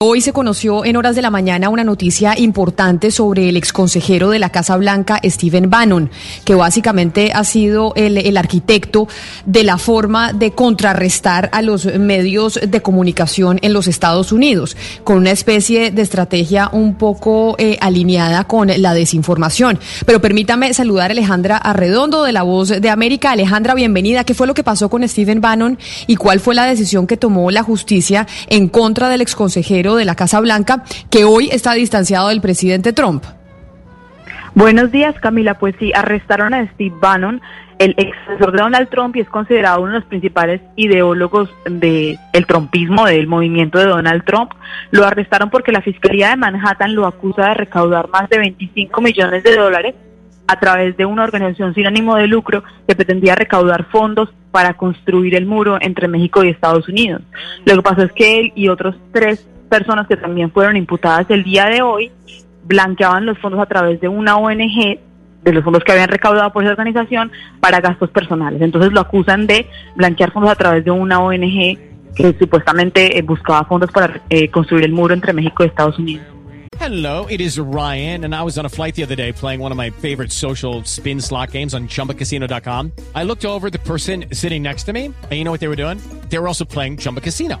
Hoy se conoció en horas de la mañana una noticia importante sobre el exconsejero de la Casa Blanca, Stephen Bannon, que básicamente ha sido el, arquitecto de la forma de contrarrestar a los medios de comunicación en los Estados Unidos, con una especie de estrategia un poco eh, alineada con la desinformación. Pero permítame saludar a Alejandra Arredondo de La Voz de América. Alejandra, bienvenida. ¿Qué fue lo que pasó con Stephen Bannon y cuál fue la decisión que tomó la justicia en contra del exconsejero de la Casa Blanca, que hoy está distanciado del presidente Trump. Buenos días, Camila. Pues sí, arrestaron a Steve Bannon, el ex asesor de Donald Trump y es considerado uno de los principales ideólogos del el trumpismo, del movimiento de Donald Trump. Lo arrestaron porque la Fiscalía de Manhattan lo acusa de recaudar más de 25 millones de dólares a través de una organización sin ánimo de lucro que pretendía recaudar fondos para construir el muro entre México y Estados Unidos. Lo que pasó es que él y otros tres personas que también fueron imputadas el día de hoy blanqueaban los fondos a través de una ONG de los fondos que habían recaudado por esa organización para gastos personales. Entonces lo acusan de blanquear fondos a través de una ONG que supuestamente eh, buscaba fondos para eh, construir el muro entre México y Estados Unidos. Hello, it is Ryan, and I was on a flight the other day playing one of my favorite social spin slot games on chumbacasino.com. I looked over the person sitting next to me, and you know what they were doing? They were also playing Chumba Casino.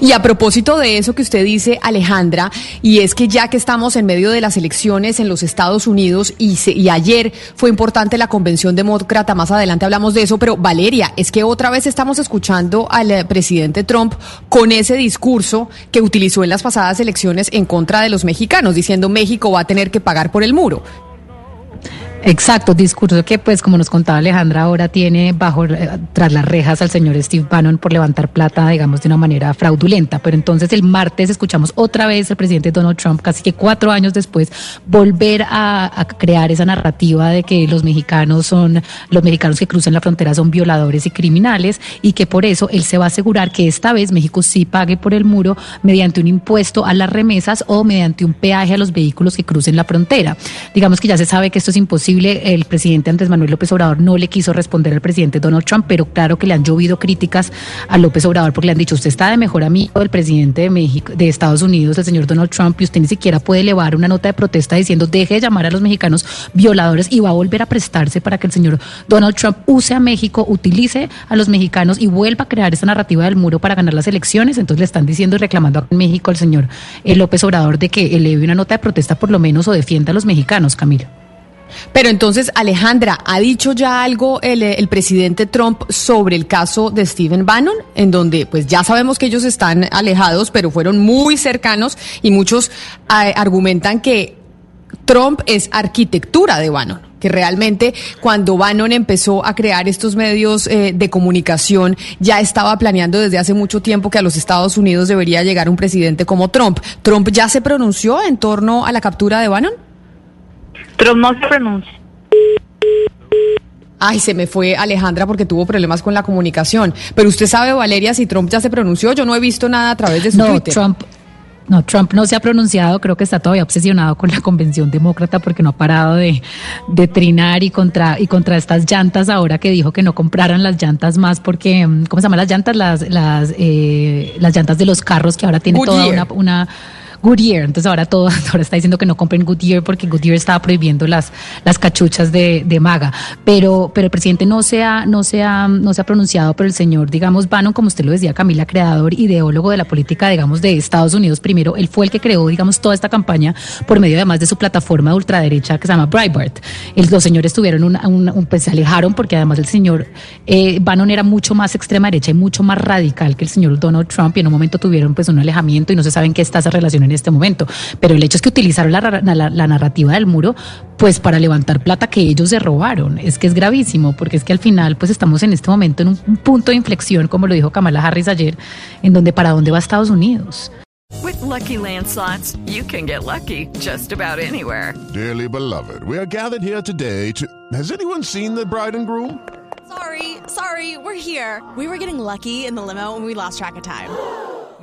Y a propósito de eso que usted dice, Alejandra, y es que ya que estamos en medio de las elecciones en los Estados Unidos y, se- y ayer fue importante la convención demócrata, más adelante hablamos de eso, pero Valeria, es que otra vez estamos escuchando al eh, presidente Trump con ese discurso que utilizó en las pasadas elecciones en contra de los mexicanos, diciendo México va a tener que pagar por el muro. Exacto, discurso que pues como nos contaba Alejandra ahora tiene bajo eh, tras las rejas al señor Steve Bannon por levantar plata, digamos, de una manera fraudulenta. Pero entonces el martes escuchamos otra vez al presidente Donald Trump, casi que cuatro años después, volver a, a crear esa narrativa de que los mexicanos son, los mexicanos que cruzan la frontera son violadores y criminales y que por eso él se va a asegurar que esta vez México sí pague por el muro mediante un impuesto a las remesas o mediante un peaje a los vehículos que crucen la frontera. Digamos que ya se sabe que esto es imposible. El presidente Andrés Manuel López Obrador no le quiso responder al presidente Donald Trump, pero claro que le han llovido críticas a López Obrador porque le han dicho, usted está de mejor amigo del presidente de México, de Estados Unidos, el señor Donald Trump, y usted ni siquiera puede elevar una nota de protesta diciendo, deje de llamar a los mexicanos violadores y va a volver a prestarse para que el señor Donald Trump use a México, utilice a los mexicanos y vuelva a crear esa narrativa del muro para ganar las elecciones. Entonces le están diciendo y reclamando a México al señor eh, López Obrador de que eleve una nota de protesta por lo menos o defienda a los mexicanos, Camilo. Pero entonces, Alejandra, ¿ha dicho ya algo el, presidente Trump sobre el caso de Stephen Bannon? En donde, pues ya sabemos que ellos están alejados, pero fueron muy cercanos y muchos eh, argumentan que Trump es arquitectura de Bannon, que realmente cuando Bannon empezó a crear estos medios eh, de comunicación ya estaba planeando desde hace mucho tiempo que a los Estados Unidos debería llegar un presidente como Trump. ¿Trump ya se pronunció en torno a la captura de Bannon? Trump no se pronuncia. Ay, se me fue Alejandra porque tuvo problemas con la comunicación. Pero usted sabe, Valeria, si Trump ya se pronunció. Yo no he visto nada a través de su No, Twitter. Trump. No, Trump no se ha pronunciado, creo que está todavía obsesionado con la convención demócrata porque no ha parado de, de trinar y contra, y contra estas llantas ahora que dijo que no compraran las llantas más porque, mm, ¿cómo se llaman las llantas? Las, las, eh, las llantas de los carros que ahora tiene toda una Goodyear. Entonces ahora todo ahora está diciendo que no compren Goodyear porque Goodyear estaba prohibiendo las, las cachuchas de, de maga. Pero, pero el presidente no se, ha, no, se ha, no se ha pronunciado, pero el señor, digamos, Bannon, como usted lo decía, Camila, creador, ideólogo de la política, digamos, de Estados Unidos primero, él fue el que creó, digamos, toda esta campaña por medio además de su plataforma de ultraderecha que se llama Breitbart. El, los señores tuvieron un, un, un, pues se alejaron porque además el señor eh, Bannon era mucho más extrema derecha y mucho más radical que el señor Donald Trump y en un momento tuvieron pues un alejamiento y no se sabe en qué está esa relación en este momento. Pero el hecho es que utilizaron la, la, la narrativa del muro pues para levantar plata que ellos se robaron. Es que es gravísimo porque es que al final pues estamos en este momento en un, un punto de inflexión, como lo dijo Kamala Harris ayer, en donde para dónde va Estados Unidos. With lucky landslots, you can get lucky just about anywhere. Dearly beloved, we are gathered here today to. Has anyone seen the bride and groom? Sorry, sorry, we're here. We were getting lucky in the limo and we lost track of time.